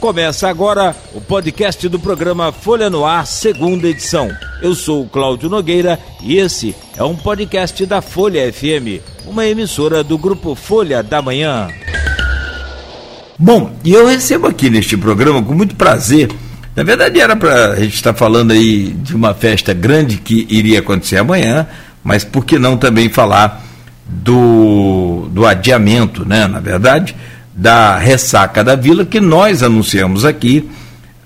Começa agora o podcast do programa Folha no Ar, segunda edição. Eu sou o Cláudio Nogueira e esse é um podcast da Folha FM, uma emissora do grupo Folha da Manhã. Bom, e eu recebo aqui neste programa com muito prazer. Na verdade, era para a gente estar falando aí de uma festa grande que iria acontecer amanhã, mas por que não também falar do, do adiamento, né? Na verdade da ressaca da vila, que nós anunciamos aqui.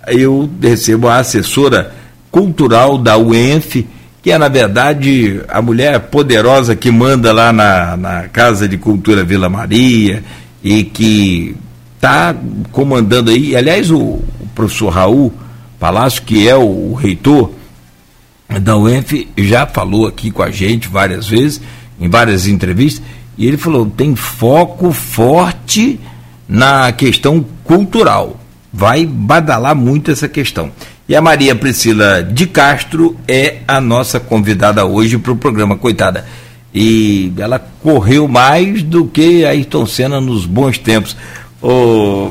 Eu recebo a assessora cultural da UENF, que é, na verdade, a mulher poderosa que manda lá na, na Casa de Cultura Vila Maria e que está comandando aí. Aliás, o, o, professor Raul Palácio, que é o, o reitor da UENF, já falou aqui com a gente várias vezes, em várias entrevistas, e ele falou: tem foco forte na questão cultural. Vai badalar muito essa questão. E a Maria Priscila de Castro é a nossa convidada hoje para o programa, coitada. E ela correu mais do que Ayrton Senna nos bons tempos. Oh,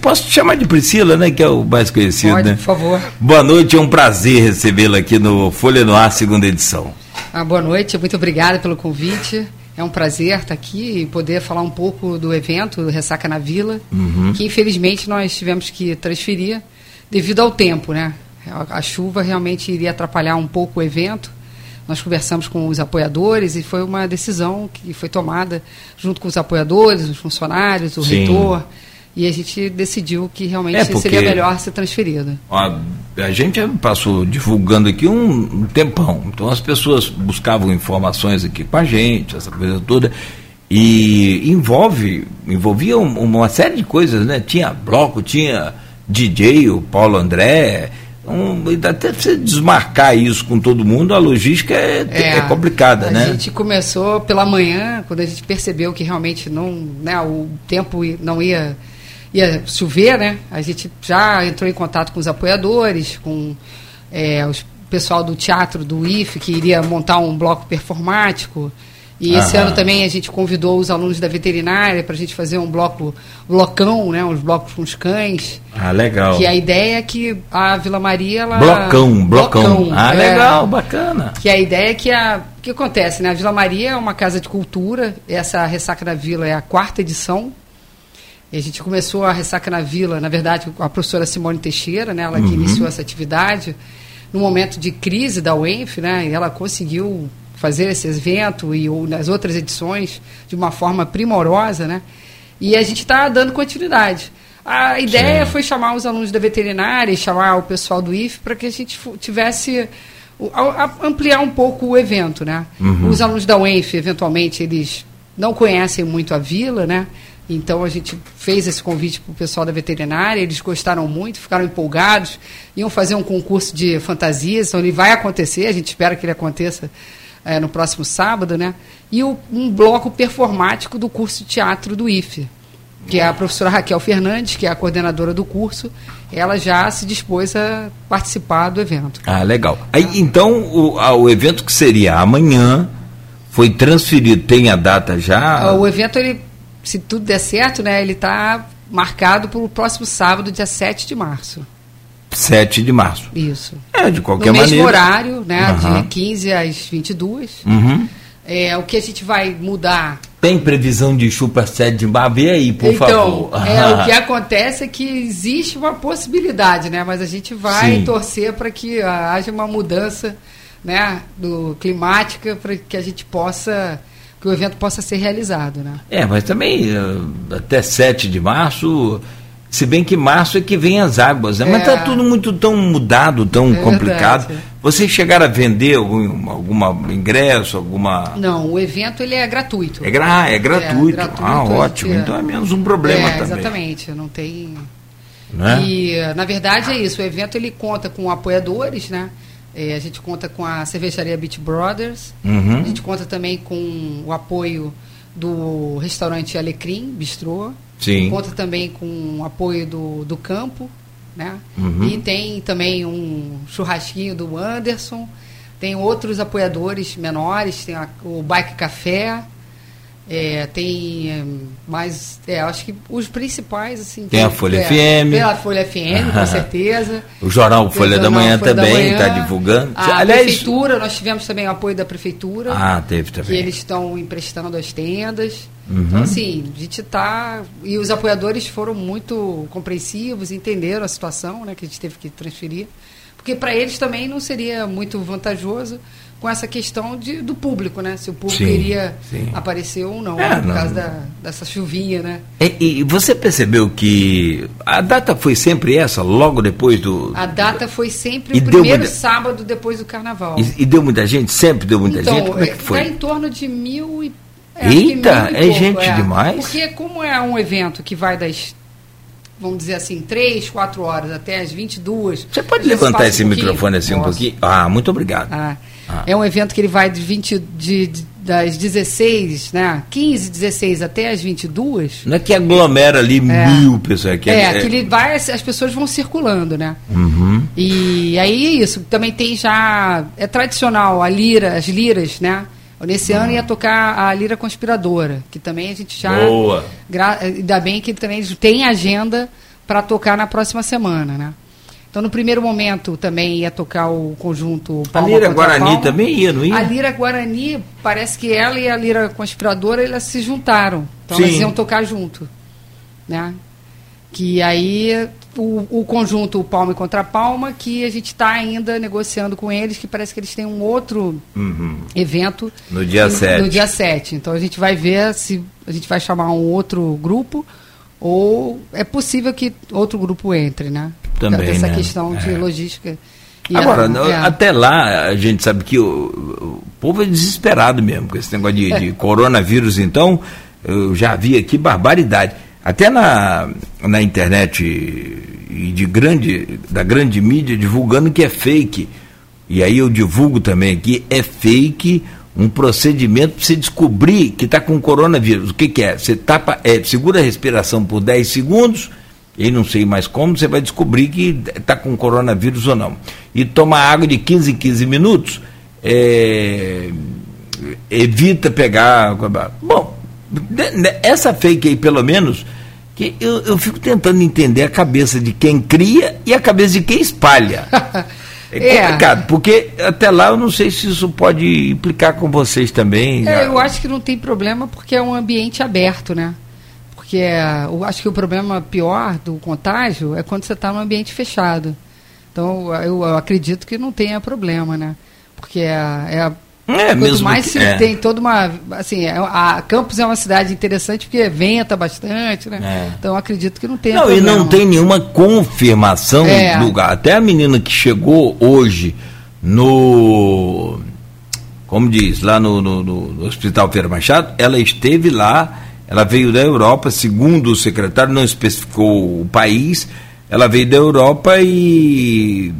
posso te chamar de Priscila, né? Que é o mais conhecido, Pode, né? por favor. Boa noite, é um prazer recebê-la aqui no Folha no Ar, segunda edição. Ah, boa noite, muito obrigada pelo convite. É um prazer estar aqui e poder falar um pouco do evento do Ressaca na Vila, uhum. que infelizmente nós tivemos que transferir devido ao tempo, né? A chuva realmente iria atrapalhar um pouco o evento. Nós conversamos com os apoiadores e foi uma decisão que foi tomada junto com os apoiadores, os funcionários, o Sim. reitor e a gente decidiu que realmente é porque, seria melhor ser transferido. A, a gente passou divulgando aqui um, um, tempão, então as pessoas buscavam informações aqui com a gente, essa coisa toda, e envolve, envolvia uma série de coisas, né? Tinha bloco, tinha DJ, o Paulo André, um, até você desmarcar isso com todo mundo, a logística é, é, é complicada, a né? A gente começou pela manhã, quando a gente percebeu que realmente não, né, o tempo não ia ia chover, né? A gente já entrou em contato com os apoiadores, com é, o pessoal do teatro do IF, que iria montar um bloco performático. E esse ano também a gente convidou os alunos da veterinária para a gente fazer um bloco, blocão, né? Uns blocos com os cães. Ah, legal. Que a ideia é que a Vila Maria... Ela, blocão, blocão. blocão ah, é, legal, bacana. Que a ideia é que a... O que acontece, né? A Vila Maria é uma casa de cultura. Essa Ressaca da Vila é a quarta edição. E a gente começou a Ressaca na Vila, na verdade, com a professora Simone Teixeira, né, ela que uhum. iniciou essa atividade, no momento de crise da UENF, né, e ela conseguiu fazer esse evento e ou, nas outras edições de uma forma primorosa, né, e a gente está dando continuidade. A ideia Sim. foi chamar os alunos da veterinária e chamar o pessoal do IF para que a gente tivesse ampliar um pouco o evento, né? Uhum. Os alunos da UENF, eventualmente, eles não conhecem muito a vila, né? Então a gente fez esse convite para o pessoal da veterinária, eles gostaram muito, ficaram empolgados, iam fazer um concurso de fantasias, então ele vai acontecer, a gente espera que ele aconteça é, no próximo sábado, né? E o, um bloco performático do curso de teatro do IFE, que é a professora Raquel Fernandes, que é a coordenadora do curso, ela já se dispôs a participar do evento. Ah, legal. Aí, então, o, o evento que seria amanhã foi transferido, tem a data já? O evento ele se tudo der certo, né, ele está marcado para o próximo sábado, dia 7 de março. 7 de março. Isso. É, de qualquer no maneira. No mesmo horário, né, uhum. de 15 às 22. Uhum. É, o que a gente vai mudar... Tem previsão de chuva 7 de março? Vê aí, por então, favor. Então, é, o que acontece é que existe uma possibilidade, né, mas a gente vai Sim. torcer para que uh, haja uma mudança né, do, climática para que a gente possa que o evento possa ser realizado. Né? É, mas também eh, até 7 de março, se bem que março é que vem as águas, né? mas está é. tudo muito tão mudado, tão é complicado. Verdade. Vocês chegaram a vender algum alguma ingresso, alguma. Não, o evento ele é gratuito. É, gra é gratuito. É, gratuito ah, ótimo. Então é menos um problema é, também. Exatamente, não tem. Né? E, na verdade, é isso. O evento ele conta com apoiadores, né? É, a gente conta com a cervejaria Beach Brothers, uhum. a gente conta também com o apoio do restaurante Alecrim, Bistrô. Sim. Conta também com o apoio do, do campo, né? Uhum. E tem também um churrasquinho do Anderson. Tem outros apoiadores menores, tem a, o Bike Café. É, tem é, mais, é, acho que os principais, assim. Tem, a Folha é, FM. Pela Folha FM, com certeza. O Jornal Folha da Manhã Folha também está divulgando. A Aliás, Prefeitura, nós tivemos também o apoio da Prefeitura. Ah, teve também. Que eles estão emprestando as tendas. Uhum. Então, assim, a gente está. E os apoiadores foram muito compreensivos, entenderam a situação, né, que a gente teve que transferir. Porque para eles também não seria muito vantajoso com essa questão de, do público, né? Se o público sim, iria sim. aparecer ou não, é, por não. causa da, dessa chuvinha, né? E, e, você percebeu que a data foi sempre essa, logo depois do... A data foi sempre o primeiro muita... sábado depois do carnaval. E, e, deu muita gente? Sempre deu muita então, gente? Como é que foi? Está em torno de mil e... É, Eita, é pouco, gente é. demais? Porque como é um evento que vai das vamos dizer assim, três, quatro horas até as 22. Você pode levantar esse um microfone assim Posso. um pouquinho? Ah, muito obrigado. Ah, ah. É um evento que ele vai de 20, de, de, das 16, né? 15, 16 até as 22. Não é que aglomera ali é. mil pessoas. Que é, é, que ele vai, as pessoas vão circulando, né? Uhum. E aí é isso. Também tem já. É tradicional a lira, as liras, né? Nesse ano ia tocar a Lira Conspiradora, que também a gente já. Boa! Ainda bem que também tem agenda para tocar na próxima semana, né? Então, no primeiro momento, também ia tocar o conjunto Palma A Lira Guarani Palma. também ia, não ia? A Lira Guarani, parece que ela e a Lira Conspiradora, elas se juntaram. Então, Sim. elas iam tocar junto. Né? Que aí, o, o conjunto Palma e Contra Palma, que a gente está ainda negociando com eles, que parece que eles têm um outro uhum. evento. No dia no, 7. No dia 7. Então, a gente vai ver se a gente vai chamar um outro grupo ou é possível que outro grupo entre, né? Também, Essa né? questão de é. logística. Agora, a, é. até lá, a gente sabe que o, o, povo é desesperado mesmo com esse negócio de, de coronavírus, então, eu já vi aqui barbaridade. Até na, na internet e de grande, da grande mídia divulgando que é fake. E aí eu divulgo também aqui, é fake um procedimento para você descobrir que está com coronavírus. O que, que é? Você tapa, é, segura a respiração por 10 segundos, e não sei mais como, você vai descobrir que está com coronavírus ou não. E toma água de 15 em 15 minutos, é, evita pegar. Bom, essa fake aí, pelo menos, que eu, eu fico tentando entender a cabeça de quem cria e a cabeça de quem espalha. É, é complicado, porque até lá eu não sei se isso pode implicar com vocês também. É, eu acho que não tem problema porque é um ambiente aberto, né? Porque é, eu acho que o problema pior do contágio é quando você está num ambiente fechado. Então eu, eu, acredito que não tenha problema, né? Porque é, é é, Quanto mesmo mais que, se é. tem toda uma. Assim, é, a Campos é uma cidade interessante porque venta bastante, né? É. Então acredito que não tem. Não, problema. e não tem nenhuma confirmação é. do lugar. Até a menina que chegou hoje no. Como diz, lá no, no, no Hospital Feira Machado, ela esteve lá, ela veio da Europa, segundo o secretário, não especificou o país, ela veio da Europa e.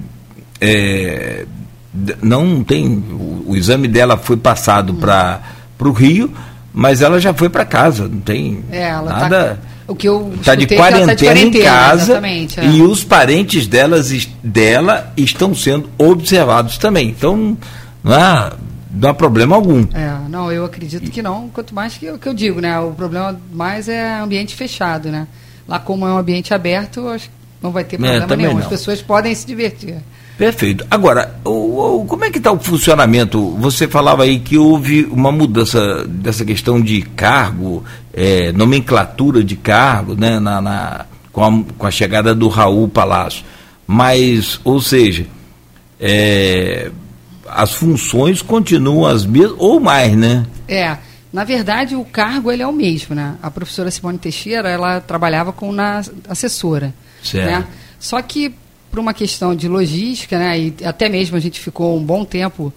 É, não tem. O, o, exame dela foi passado para o Rio, mas ela já foi para casa, não tem é, tá nada. Tá, o que eu tá de quarentena, tá de quarentena em casa é. e os parentes delas, dela estão sendo observados também. Então, não há, não há problema algum. É, não, eu acredito que não. Quanto mais que, que eu digo, né? O problema mais é ambiente fechado, né? Lá como é um ambiente aberto, acho que não vai ter é, problema nenhum. Não. As pessoas podem se divertir. Perfeito. Agora, o, o, como é que está o funcionamento? Você falava aí que houve uma mudança dessa questão de cargo, é, nomenclatura de cargo, né, na, na com, a, com, a, chegada do Raul Palácio. Mas, ou seja, é, as funções continuam as mesmas, ou mais, né? É. Na verdade, o cargo ele é o mesmo, né? A professora Simone Teixeira, ela trabalhava com na assessora. Certo. Né? Só que por uma questão de logística, né, e até mesmo a gente ficou um bom tempo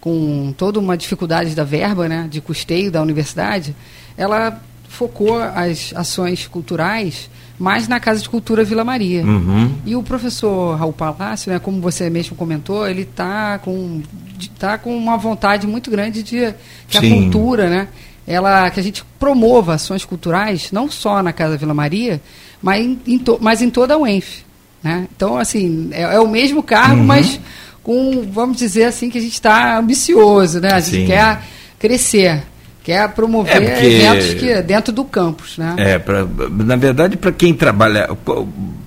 com toda uma dificuldade da verba, né, de custeio da universidade, ela focou as ações culturais mais na Casa de Cultura Vila Maria. Uhum. E o professor Raul Palácio, né, como você mesmo comentou, ele está com, tá com uma vontade muito grande de que Sim. a cultura, né, ela, que a gente promova ações culturais, não só na Casa Vila Maria, mas em, em to, mas em toda a UENF. Né? Então, assim, é, é, o mesmo cargo, uhum. mas com, vamos dizer assim, que a gente está ambicioso, né? A gente Sim. quer crescer. Que é promover é porque, eventos que, dentro do campus. Né? É, pra, na verdade, para quem trabalha,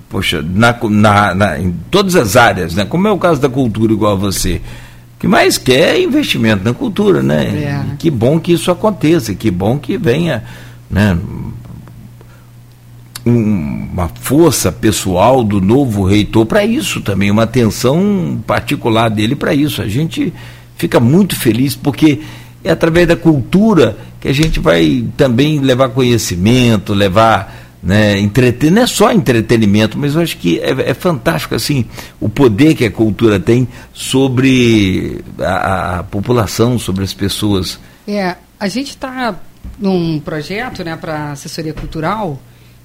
poxa, na, na, na, em todas as áreas, né? como é o caso da cultura, igual a você, que mais quer é investimento na cultura, né? É. Que bom que isso aconteça, que bom que venha né, uma força pessoal do novo reitor para isso também, uma atenção particular dele para isso. A gente fica muito feliz porque é através da cultura que a gente vai também levar conhecimento, levar né, entreter, não é só entretenimento, mas eu acho que é, é fantástico assim o poder que a cultura tem sobre a, a população, sobre as pessoas. É, a gente está num projeto né, para assessoria cultural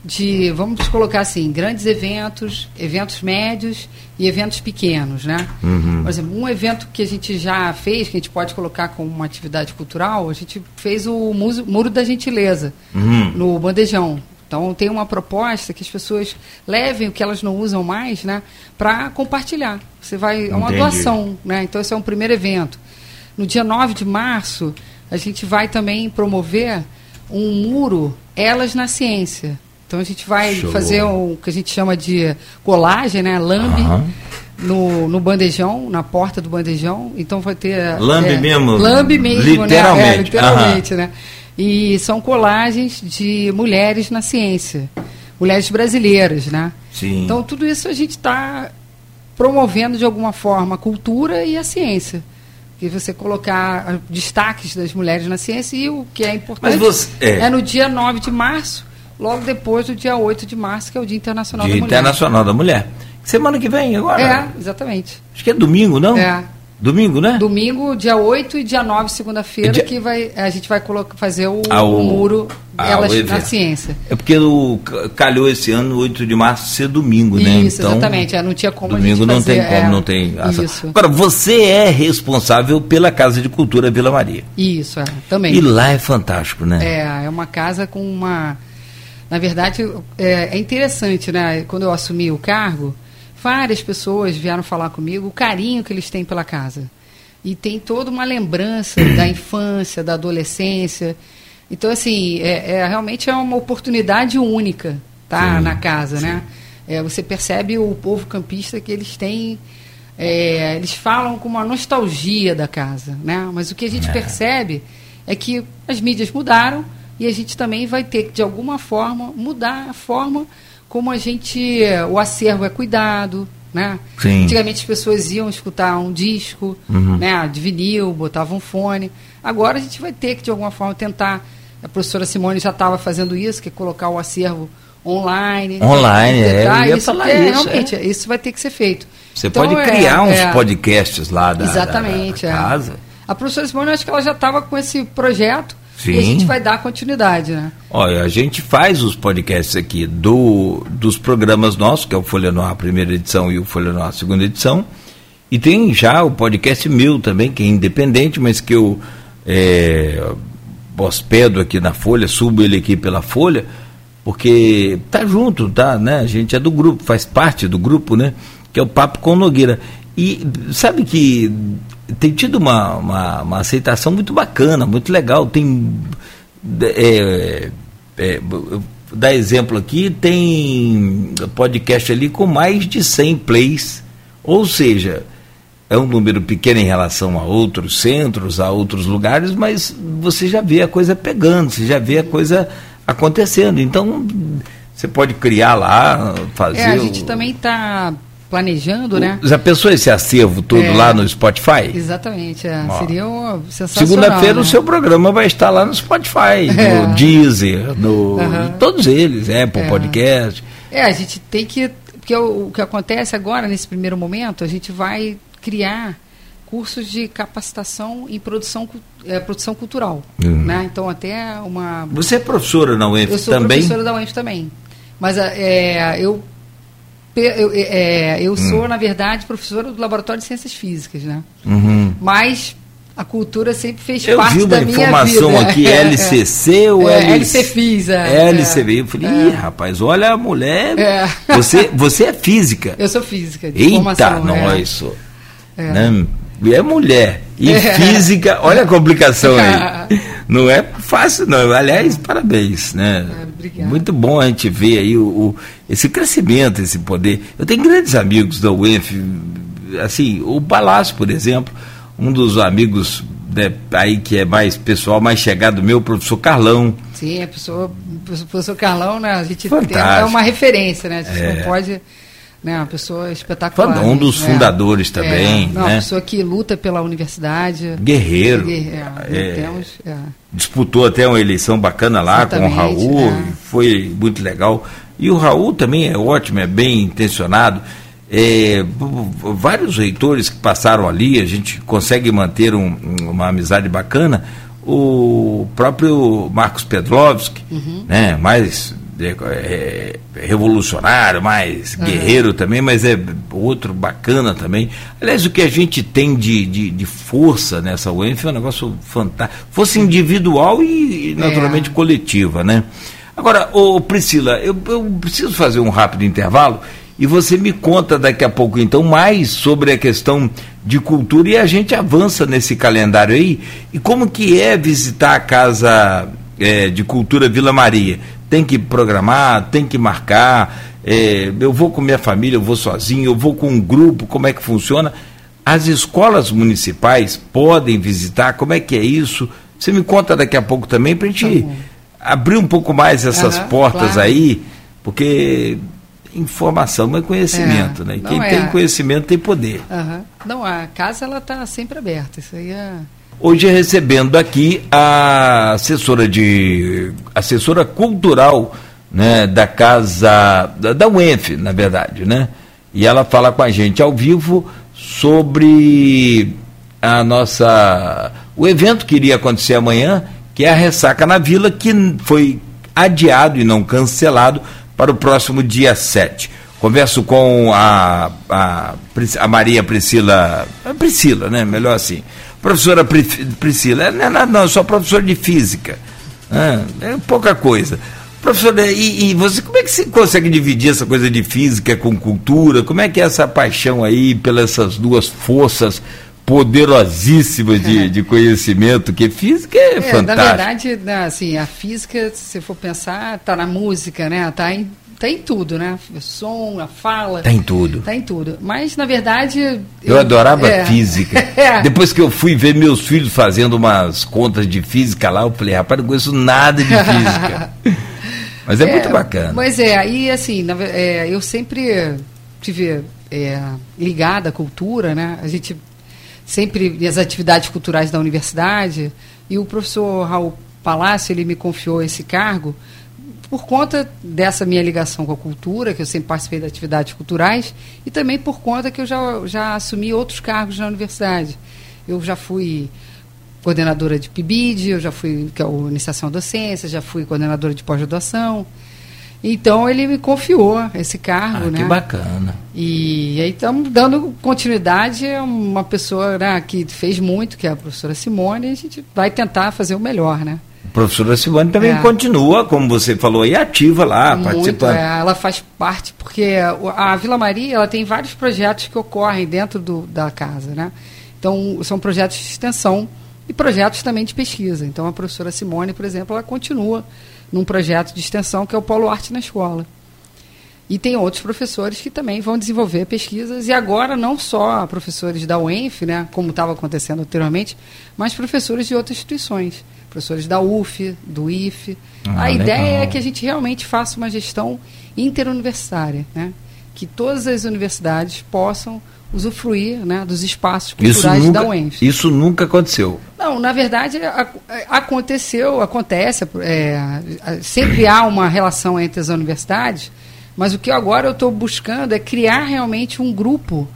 de, vamos colocar assim, grandes eventos, eventos médios e eventos pequenos, né? Uhum. Por exemplo, um evento que a gente já fez, que a gente pode colocar como uma atividade cultural, a gente fez o Muro da Gentileza, uhum. no Bandejão. Então, tem uma proposta que as pessoas levem o que elas não usam mais, né? Para compartilhar. Você vai, é uma doação, né? Então, esse é um primeiro evento. No dia 9 de março, a gente vai também promover um muro Elas na Ciência. Então a gente vai Show. fazer o que a gente chama de colagem, né? Lambe. No, no bandejão, na porta do bandejão, então vai ter. Lambe é, mesmo? Lambe mesmo, literalmente. né? É, literalmente, né? E são colagens de mulheres na ciência, mulheres brasileiras, né? Sim. Então tudo isso a gente está promovendo de alguma forma a cultura e a ciência que você colocar destaques das mulheres na ciência e o que é importante você, é. é. no dia 9 de março logo depois do dia 8 de março, que é o Dia Internacional dia da Mulher. Internacional da Mulher. Semana que vem, agora? É, exatamente. Acho que é domingo, não? É. Domingo, né? Domingo, dia 8 e dia 9, segunda-feira, dia... que vai, a gente vai colocar, fazer o, ah, o... o muro ah, elas na ciência. É porque o, calhou esse ano, 8 de março, ser domingo, né? Isso, então, exatamente. É, não tinha como Domingo não fazer, tem como, é, não tem. Isso. Agora, você é responsável pela Casa de Cultura Vila Maria. Isso, é, também. E lá é fantástico, né? É, é uma casa com uma na verdade, é, é interessante, né? Quando eu assumi o cargo, várias pessoas vieram falar comigo o carinho que eles têm pela casa. E tem toda uma lembrança da infância, da adolescência. Então, assim, é, é realmente é uma oportunidade única tá, sim, na casa, sim. né? É, você percebe o povo campista que eles têm. É, eles falam com uma nostalgia da casa, né? Mas o que a gente é. percebe é que as mídias mudaram, e a gente também vai ter que, de alguma forma, mudar a forma como a gente. o acervo é cuidado. Né? Sim. Antigamente as pessoas iam escutar um disco uhum. né, de vinil, botavam um fone. Agora a gente vai ter que, de alguma forma, tentar. A professora Simone já estava fazendo isso, que é colocar o acervo online. Online, né? é, eu ia isso falar é, isso. Realmente, é. isso vai ter que ser feito. Você então, pode criar é, uns é, podcasts lá da, exatamente, da, da casa. A professora Simone, eu acho que ela já estava com esse projeto Sim. E a gente vai dar continuidade, né? Olha, a gente faz os podcasts aqui do, dos programas nossos, que é o Folha Noir primeira edição e o Folha Noir segunda edição. E tem já o podcast meu também, que é independente, mas que eu é, hospedo aqui na Folha, subo ele aqui pela Folha, porque tá junto, tá, né? A gente é do grupo, faz parte do grupo, né? Que é o Papo com Nogueira. E sabe que tem tido uma, uma, uma, aceitação muito bacana, muito legal. Tem. É, é, dar exemplo aqui, tem podcast ali com mais de 100 plays, ou seja, é um número pequeno em relação a outros centros, a outros lugares, mas você já vê a coisa pegando, você já vê a coisa acontecendo. Então, você pode criar lá, fazer. É, a gente o... também está planejando, né? Já pensou esse acervo todo é, lá no Spotify? Exatamente, é. seria um sensacional. Segunda-feira né? o seu programa vai estar lá no Spotify, é. no Deezer, no uhum. todos eles, Apple é. Podcast. É, a gente tem que porque o, o que acontece agora nesse primeiro momento, a gente vai criar cursos de capacitação em produção, é, produção cultural. Uhum. Né? Então, até uma. Você é professora na UENF também? Eu sou também? professora da UENF também. Mas é, eu eu, é, eu sou, hum. na verdade, professora do Laboratório de Ciências Físicas, né? Uhum. Mas a cultura sempre fez eu parte da minha vida. Eu vi uma informação aqui, é, LCC é, ou é, LC é. LCB. Eu falei, Ih, rapaz, olha a mulher. É. Você, você é física. Eu sou física. De Eita, formação, nós. É. Né? é mulher. E física, olha a complicação aí. Não é fácil, não. Aliás, parabéns, né? É, Muito bom a gente ver aí o, o, esse crescimento, esse poder. Eu tenho grandes amigos da UENF, assim, o Palácio, por exemplo, um dos amigos né, aí que é mais pessoal, mais chegado meu, o professor Carlão. Sim, a pessoa, o professor Carlão, né, a gente tem, é uma referência, né? A gente é. não pode né, uma pessoa espetacular. Um dos né? fundadores também. É, não, né? Uma pessoa que luta pela universidade. Guerreiro. É, é, temos, é. disputou até uma eleição bacana lá Exatamente, com o Raul, é. foi muito legal. E o Raul também é ótimo, é bem intencionado. É, vários reitores que passaram ali, a gente consegue manter um, uma amizade bacana. O próprio Marcos Pedrovski, uhum. né, mais é, revolucionário, mais uhum. guerreiro também, mas é outro bacana também. Aliás, o que a gente tem de, de, de força nessa UENF é um negócio fantástico. Fosse individual e, naturalmente, é. coletiva, né? Agora, ô Priscila, eu, eu preciso fazer um rápido intervalo e você me conta daqui a pouco, então, mais sobre a questão de cultura e a gente avança nesse calendário aí. E como que é visitar a Casa é, de Cultura Vila Maria? Tem que programar, tem que marcar. É, eu vou com minha família, eu vou sozinho, eu vou com um grupo, como é que funciona? As escolas municipais podem visitar, como é que é isso? Você me conta daqui a pouco também para a gente tá abrir um pouco mais essas uhum, portas claro. aí, porque informação não é conhecimento, é, né? Quem é. tem conhecimento tem poder. Uhum. Não, a casa ela está sempre aberta. Isso aí é. Hoje recebendo aqui a assessora de assessora cultural, né, da casa da, da UENF, na verdade, né? E ela fala com a gente ao vivo sobre a nossa o evento que iria acontecer amanhã, que é a ressaca na Vila, que foi adiado e não cancelado para o próximo dia 7. Converso com a, a, a Maria Priscila, a Priscila, né? Melhor assim. Professora Priscila, não é nada, não, sou professora de física. É, é pouca coisa. Professora, e, e, você, como é que você consegue dividir essa coisa de física com cultura? Como é que é essa paixão aí pelas essas duas forças poderosíssimas de, de conhecimento, que física é, é fantástica. Na verdade, né, assim, a física, se for pensar, está na música, né? Está em, tá em tudo, né? O som, a fala. Está em tudo. Está em tudo. Mas, na verdade... Eu, eu adorava é, física. é. Depois que eu fui ver meus filhos fazendo umas contas de física lá, eu falei, rapaz, não conheço nada de física. Mas é, é, muito bacana. Mas é, aí assim, na, é, eu sempre tive é, ligada à cultura, né? A gente sempre as atividades culturais da universidade, e o professor Raul Palácio, ele me confiou esse cargo por conta dessa minha ligação com a cultura, que eu sempre participei de atividades culturais, e também por conta que eu já, já assumi outros cargos na universidade. Eu já fui coordenadora de PIBID, eu já fui, que é o Iniciação à Docência, já fui coordenadora de pós-graduação, então ele me confiou esse cargo, ah, né? Que bacana. E aí estamos dando continuidade a uma pessoa né, que fez muito, que é a professora Simone, e a gente vai tentar fazer o melhor, né? Professora Simone também é. continua, como você falou, e ativa lá, muito, participando. É, ela faz parte, porque a Vila Maria ela tem vários projetos que ocorrem dentro do, da casa, né? Então, são projetos de extensão e projetos também de pesquisa. Então, a professora Simone, por exemplo, ela continua num projeto de extensão que é o Polo Arte na Escola. E tem outros professores que também vão desenvolver pesquisas, e agora não só professores da UENF, né, como estava acontecendo anteriormente, mas professores de outras instituições, professores da UF, do IFE. Ah, a legal. ideia é que a gente realmente faça uma gestão interuniversitária, né, que todas as universidades possam usufruir né, dos espaços culturais nunca, da UENF. Isso nunca aconteceu. Não, na verdade a, a, aconteceu, acontece, é, sempre há uma relação entre as universidades, mas o que agora eu estou buscando é criar realmente um grupo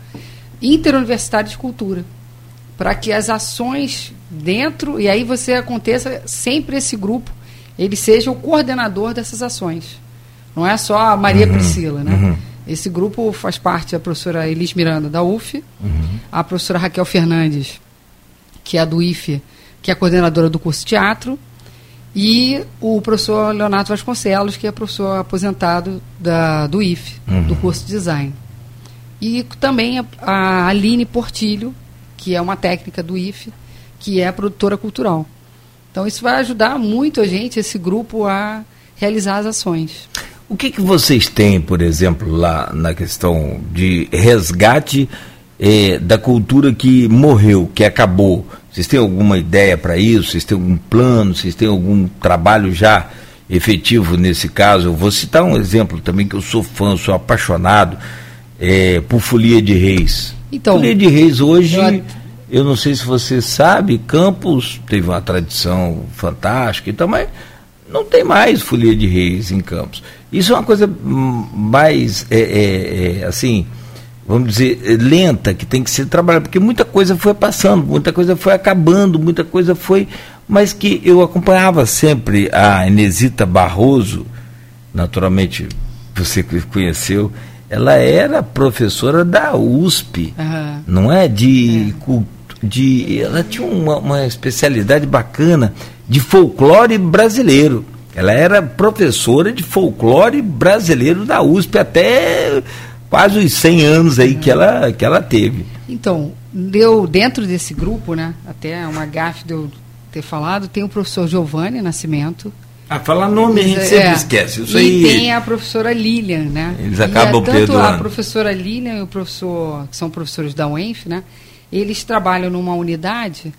interuniversitário de cultura, para que as ações dentro, e aí você aconteça sempre esse grupo, ele seja o coordenador dessas ações. Não é só a Maria uhum, Priscila, né? Uhum. Esse grupo faz parte da professora Elis Miranda, da UF, uhum. a professora Raquel Fernandes, que é a do IFE, que é a coordenadora do curso de teatro, e o professor Leonardo Vasconcelos, que é professor aposentado da, do IFE, uhum. do curso de design. E também a, a Aline Portilho, que é uma técnica do IFE, que é produtora cultural. Então isso vai ajudar muito a gente, esse grupo, a realizar as ações. O que, que vocês têm, por exemplo, lá na questão de resgate eh, da cultura que morreu, que acabou? Vocês têm alguma ideia para isso? Vocês têm algum plano? Vocês têm algum trabalho já efetivo nesse caso? Eu vou citar um exemplo também que eu sou fã, sou apaixonado é, por Folia de Reis. Então, Folia de Reis hoje, eu... eu não sei se você sabe, Campos teve uma tradição fantástica e tal, mas não tem mais Folia de Reis em Campos. Isso é uma coisa mais, é, é, é, assim, vamos dizer, lenta, que tem que ser trabalhada, porque muita coisa foi passando, muita coisa foi acabando, muita coisa foi. Mas que eu acompanhava sempre a Inesita Barroso, naturalmente você conheceu, ela era professora da USP, uhum. não é? De, é. De ela tinha uma, uma especialidade bacana de folclore brasileiro. Ela era professora de folclore brasileiro da USP até quase os 100 anos aí que ela, que ela teve. Então, deu dentro desse grupo, né, até uma gafe de eu ter falado, tem o professor Giovanni Nascimento, ah, falar nome a gente sempre é. esquece. Isso e aí... tem a professora Lilian, né? Eles acabam e, é, Tanto a professora Lilian e o professor, que são professores da UENF, né? Eles trabalham numa unidade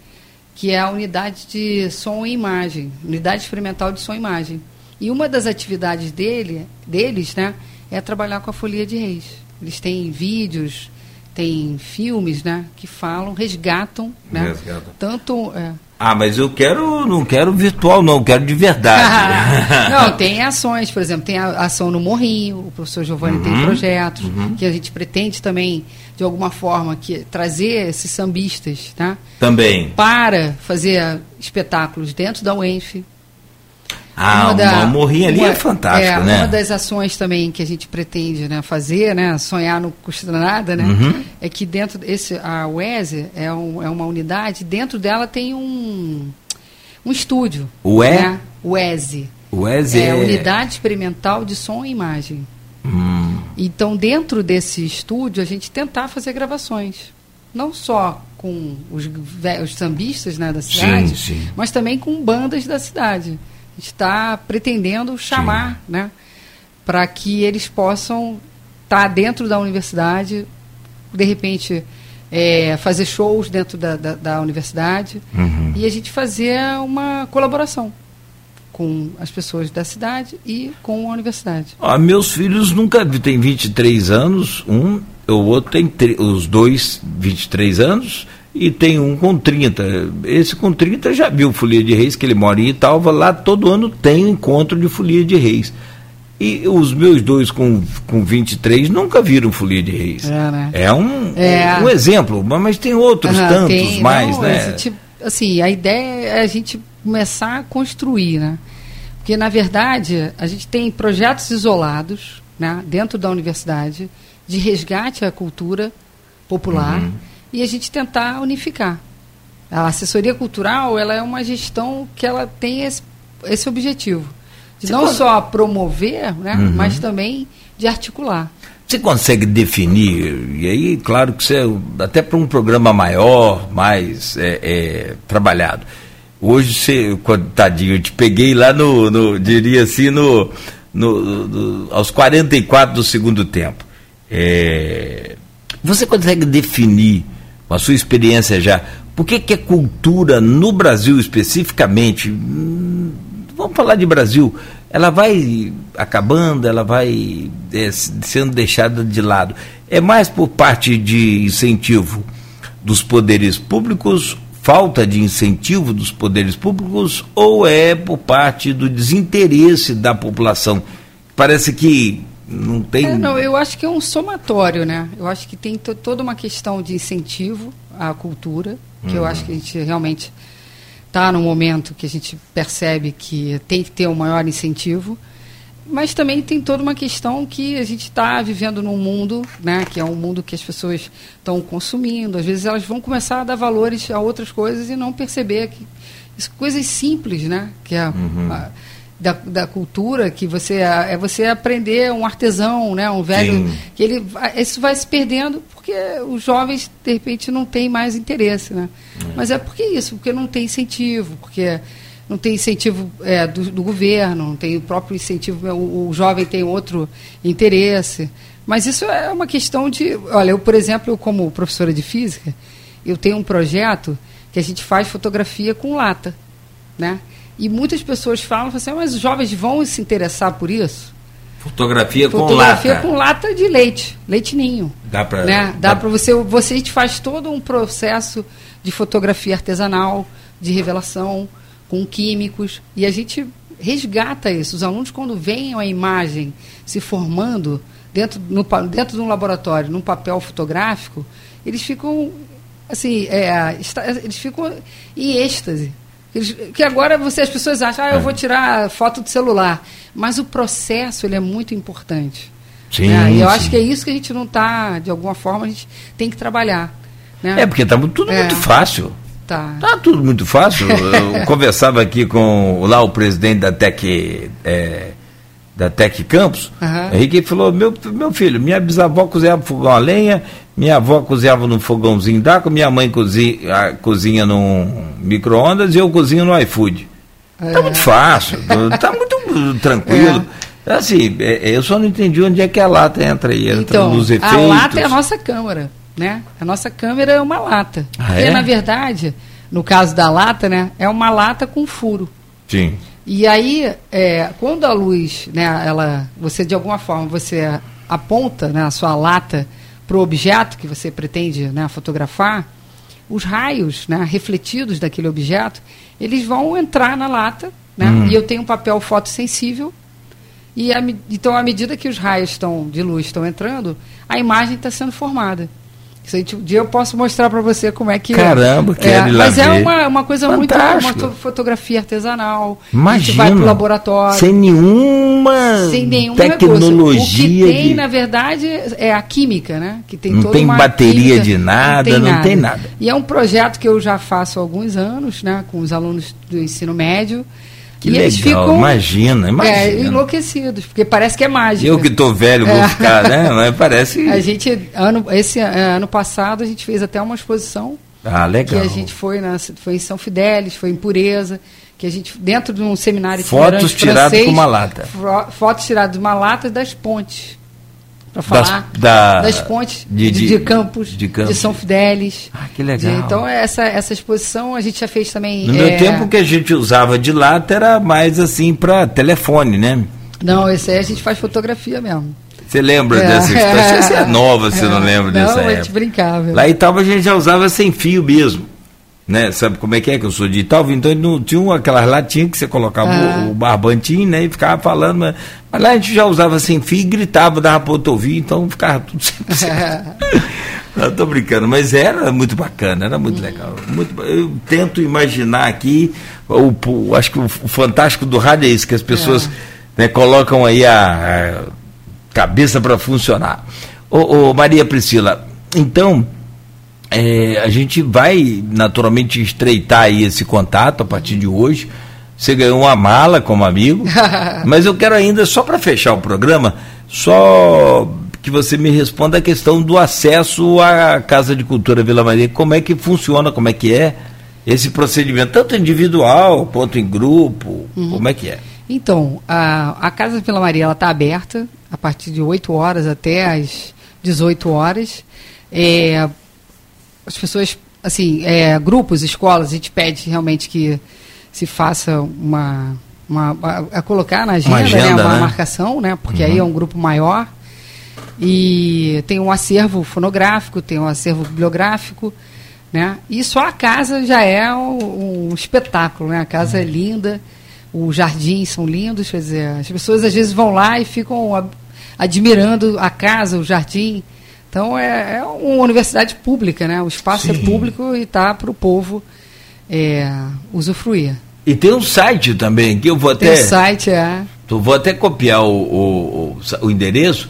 que é a unidade de som e imagem, unidade experimental de som e imagem. E uma das atividades dele, deles, né, é trabalhar com a folia de reis. Eles têm vídeos, têm filmes, né, que falam, resgatam, né, Resgata. tanto é, ah, mas eu quero, não quero virtual, não, quero de verdade. não, tem ações, por exemplo, tem a ação no Morrinho, o professor Giovanni uhum, tem projetos uhum. que a gente pretende também, de alguma forma, que trazer esses sambistas, tá? Também. Para fazer espetáculos dentro da UENF, ah, uma, da, uma morrinha ali é uma, é fantástico, é, né? Uma das ações também que a gente pretende né, fazer, né, sonhar não custa nada, né? Uhum. É que dentro esse a UESE é, um, é uma unidade, dentro dela tem um um estúdio. O é? Né? UESE. UESE é, é Unidade Experimental de Som e Imagem. Então, dentro desse estúdio, a gente tentar fazer gravações. Não só com os, os sambistas né, da cidade, sim, sim. mas também com bandas da cidade está pretendendo chamar, Sim. né, para que eles possam estar tá dentro da universidade, de repente é, fazer shows dentro da, da, da universidade uhum. e a gente fazer uma colaboração com as pessoas da cidade e com a universidade. Ah, meus filhos nunca têm 23 anos, um, o outro tem os dois 23 anos e tem um com 30. Esse com 30 já viu Folia de Reis, que ele mora em Italva, lá todo ano tem encontro de Folia de Reis. E os meus dois com, com 23 nunca viram Folia de Reis. É, né? é, um, é. um exemplo, mas tem outros uhum, tantos tem, mais, não, né? Gente, assim, a ideia é a gente começar a construir, né? Porque, na verdade, a gente tem projetos isolados né, dentro da universidade de resgate à cultura popular. Uhum e a gente tentar unificar. A assessoria cultural ela é uma gestão que ela tem esse, esse objetivo de você não pode... só promover, né, uhum. mas também de articular. Você consegue definir, e aí, claro que você, até para um programa maior, mais é, é, trabalhado. Hoje, você, tadinho, eu te peguei lá no, no diria assim, no, no, no, aos 44 do segundo tempo. É, você consegue definir com a sua experiência já, por que, que a cultura no Brasil especificamente, hum, vamos falar de Brasil, ela vai acabando, ela vai é, sendo deixada de lado. É mais por parte de incentivo dos poderes públicos, falta de incentivo dos poderes públicos, ou é por parte do desinteresse da população? Parece que não tem. É, não, eu acho que é um somatório, né? Eu acho que tem toda uma questão de incentivo à cultura, que uhum. eu acho que a gente realmente está num momento que a gente percebe que tem que ter um maior incentivo, mas também tem toda uma questão que a gente está vivendo num mundo, né, que é um mundo que as pessoas estão consumindo. Às vezes elas vão começar a dar valores a outras coisas e não perceber que coisas simples, né, que é uhum. a, da, da cultura que você é você aprender um artesão, né, um velho Sim. que ele isso vai se perdendo porque os jovens de repente não têm mais interesse, né? É. Mas é porque isso, porque não tem incentivo, porque não tem incentivo é, do, do, governo, não tem o próprio incentivo, o, o, jovem tem outro interesse. Mas isso é uma questão de. Olha, eu, por exemplo, eu, como professora de física, eu tenho um projeto que a gente faz fotografia com lata. Né? E muitas pessoas falam assim, ah, mas os jovens vão se interessar por isso? Fotografia, com lata. Fotografia com lata de leite, leite ninho. Dá para né? Dá, dá para você, você a gente faz todo um processo de fotografia artesanal, de revelação, com químicos, e a gente resgata isso. Os alunos, quando veem a imagem se formando dentro, no, dentro de um laboratório, num papel fotográfico, eles ficam assim, é, eles ficam em êxtase. Eles, que agora você, as pessoas acham, ah, eu é. vou tirar foto do celular. Mas o processo ele é muito importante. Sim, né? E eu sim. acho que é isso que a gente não está, de alguma forma, a gente tem que trabalhar. Né? É, porque está tudo é. muito fácil. Tá. tá tudo muito fácil. Eu conversava aqui com lá o presidente da Tec, é, da Tec Campos, uhum. Henrique falou, meu, meu filho, minha bisavó cozinhava fogão a lenha, minha avó cozinhava no fogãozinho d'água, minha mãe cozinha, cozinha num micro-ondas e eu cozinho no iFood. É. Tá muito fácil, tá muito tranquilo. É. Assim, é, eu só não entendi onde é que a lata entra aí, entra então, nos efeitos. A lata é a nossa câmera né? A nossa câmera é uma lata. Ah, Porque, é? na verdade, no caso da lata, né, é uma lata com furo. Sim. E aí, é, quando a luz, né, ela, você de alguma forma você aponta né, a sua lata para o objeto que você pretende né, fotografar, os raios né, refletidos daquele objeto, eles vão entrar na lata, né, hum. e eu tenho um papel fotossensível, e a, então à medida que os raios estão de luz estão entrando, a imagem está sendo formada. Um dia eu posso mostrar para você como é que. Caramba, que é, Mas é uma, uma coisa Fantástico. muito. Uma fotografia artesanal. Imagina. A gente vai para o laboratório. Sem nenhuma, sem tecnologia. O que tem, de... na verdade, é a química, né? Que tem não tem bateria química, de nada, não, tem, não nada. tem nada. E é um projeto que eu já faço há alguns anos, né? Com os alunos do ensino médio. Que e legal, ficam, imagina, imagina. É, enlouquecidos, porque parece que é mágica. Eu que estou velho vou é. ficar, né? Mas parece. A gente, ano, esse é, ano passado, a gente fez até uma exposição. Ah, legal. Que a gente foi, na, foi em São Fidélis, foi em Pureza, que a gente, dentro de um seminário Fotos tiradas com uma lata. Fotos tiradas de uma lata e das pontes para falar das, da, das pontes de, de, de, campos, de, Campos, de São Fidélis. Ah, que legal. então, essa, essa exposição a gente já fez também. No é... meu tempo que a gente usava de lata era mais assim para telefone, né? Não, esse aí a gente faz fotografia mesmo. Você lembra é, dessa expressão? Você é nova, você é, não lembra dessa não, época. a gente brincava. Lá em Italva a gente já usava sem fio mesmo né? Sabe como é que é que eu sou de Italva? Então não tinha aquelas latinhas que você colocava ah. o, o, barbantinho, né? E ficava falando, mas, mas, lá a gente já usava sem fio e gritava, dava para outro ouvir, então ficava tudo sempre. não, tô brincando, mas era muito bacana, era muito legal. Muito, eu tento imaginar aqui, o, o acho que o, o, fantástico do rádio é isso, que as pessoas é. né, colocam aí a, a cabeça para funcionar. Ô, ô, Maria Priscila, então é, a gente vai naturalmente estreitar aí esse contato a partir de hoje. Você ganhou uma mala como amigo, mas eu quero ainda, só para fechar o programa, só que você me responda a questão do acesso à Casa de Cultura Vila Maria. Como é que funciona, como é que é esse procedimento, tanto individual quanto em grupo, uhum. como é que é? Então, a, a Casa Vila Maria está aberta a partir de 8 horas até as 18 horas. É, as pessoas, assim, é, grupos, escolas, a gente pede realmente que se faça uma. uma a, a colocar na agenda, uma, agenda, né, uma né? marcação, né? Porque uhum. aí é um grupo maior. E tem um acervo fonográfico, tem um acervo bibliográfico, né? E só a casa já é um, um espetáculo, né? A casa uhum. é linda, os jardins são lindos, quer dizer, as pessoas às vezes vão lá e ficam admirando a casa, o jardim. Então é, é uma universidade pública, né? O espaço é Sim. é público e está para o povo é, usufruir. E tem um site também, que eu vou até. Tem um site, é. Eu vou até copiar o, o, o, o endereço.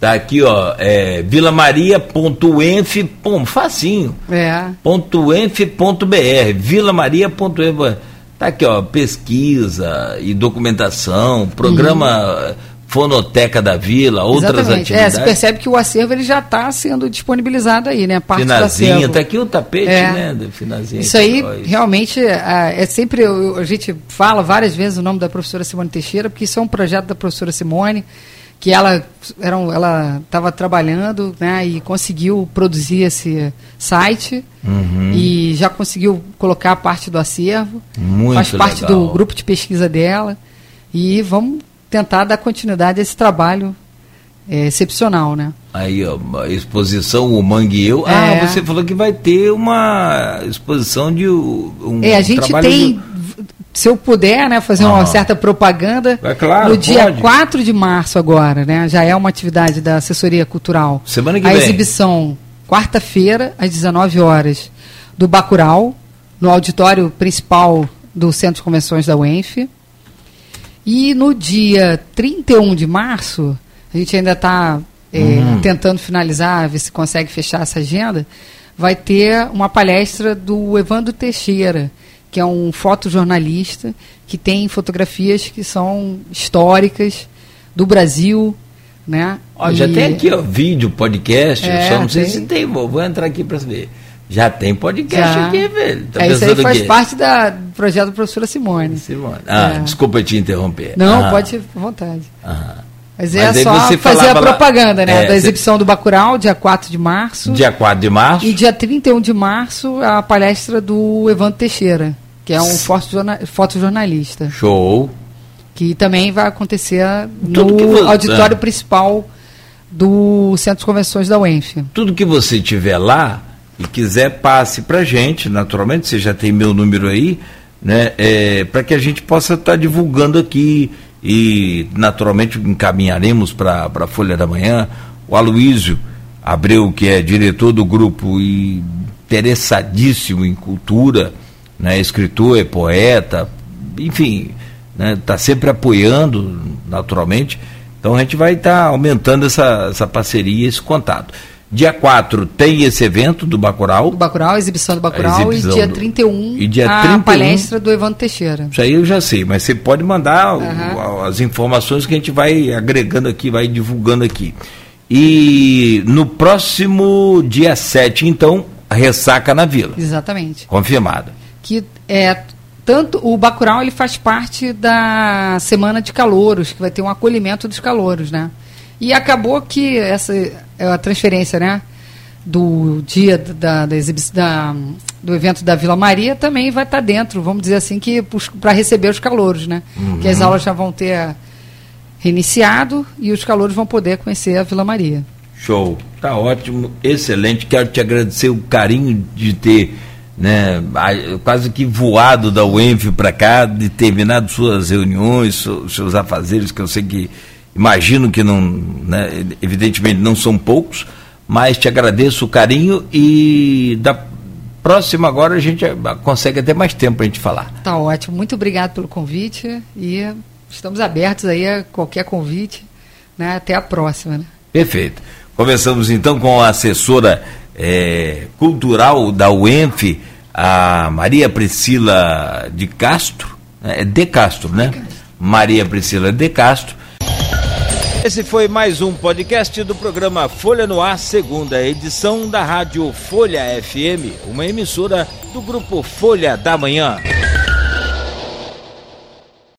Tá aqui, ó, é vilamaria.enf, facinho. É. .enf.br, vilamaria.enf. Tá aqui, ó, pesquisa e documentação, programa. Uhum Fonoteca da Vila, outras Exatamente. atividades. É, você percebe que o acervo ele já está sendo disponibilizado aí, né? Parte Finazinha, do acervo. tá aqui o tapete, É. né? Do. Isso aí, realmente, é, é sempre. A gente fala várias vezes o nome da professora Simone Teixeira, porque isso é um projeto da professora Simone, que ela estava trabalhando né, e conseguiu produzir esse site Uhum. e já conseguiu colocar parte do acervo. Muito faz parte legal. do grupo de pesquisa dela. E vamos tentar dar continuidade a esse trabalho é, excepcional, né? Aí, ó, a exposição O Mangue e Eu. Ah, É. você falou que vai ter uma exposição de um É, a gente tem, de- se eu puder, né, fazer Ah. uma certa propaganda, É claro, no dia pode. 4 de março agora, né, já é uma atividade da assessoria cultural. Semana que a vem. exibição, quarta-feira, às 19 horas, do Bacurau, no auditório principal do Centro de Convenções da UENF. E no dia 31 de março, a gente ainda está Hum. tentando finalizar, ver se consegue fechar essa agenda, vai ter uma palestra do Evandro Teixeira, que é um fotojornalista que tem fotografias que são históricas do Brasil, né? Ó, já E- tem aqui, ó, vídeo, podcast. É, só não sei tem. se tem, vou, vou entrar aqui para saber. Já tem podcast Já. aqui, velho. Tá é, isso aí faz parte da, do projeto da professora Simone. Simone. Ah, É. desculpa te interromper. Não, Ah, pode, à vontade. ah. Mas é Mas aí só você fazer a falava propaganda, né? É, da você- exibição do Bacurau, dia 4 de março. Dia 4 de março. E dia 31 de março, a palestra do Evandro Teixeira, que é um fotojorna- fotojornalista, Show. que também vai acontecer Tudo no vo- auditório é. principal do Centro de Convenções da UENF. Tudo que você tiver lá e quiser, passe pra gente, naturalmente, você já tem meu número aí, né? É, para que a gente possa estar divulgando aqui e naturalmente encaminharemos para a Folha da Manhã. O Aloísio Abreu, que é diretor do grupo e interessadíssimo em cultura, né? escritor, é poeta, enfim, está sempre apoiando, naturalmente. Então a gente vai estar aumentando essa, essa parceria, esse contato. Dia 4 tem esse evento do Bacurau. Do Bacurau, a exibição do Bacurau, exibição e dia do- 31, e dia a 31 palestra do Evandro Teixeira. Isso aí eu já sei, mas você pode mandar Aham. as informações que a gente vai agregando aqui, vai divulgando aqui. E no próximo dia 7, então, ressaca na vila. Exatamente. Confirmada. que é tanto o Bacurau ele faz parte da semana de calouros, que vai ter um acolhimento dos calouros, né? E acabou que essa é a transferência, né, do dia da, da exibição da, do evento da Vila Maria também vai estar dentro, vamos dizer assim, que para receber os calouros, né? Que as aulas já vão ter reiniciado e os calouros vão poder conhecer a Vila Maria. Show. Tá ótimo, excelente. Quero te agradecer o carinho de ter né, quase que voado da UENF para cá, de terminado suas reuniões, seus afazeres, que eu sei que imagino que não, né, evidentemente não são poucos, mas te agradeço o carinho e da próxima agora a gente consegue até mais tempo para a gente falar. Tá ótimo. Muito obrigado pelo convite e estamos abertos aí a qualquer convite. Né? Até a próxima. Né? Perfeito. Conversamos então com a assessora eh, cultural da UENF, a Maria Priscila de Castro, é de Castro, né? Maria Priscila de Castro. Esse foi mais um podcast do programa Folha no Ar, segunda edição da Rádio Folha FM, uma emissora do grupo Folha da Manhã.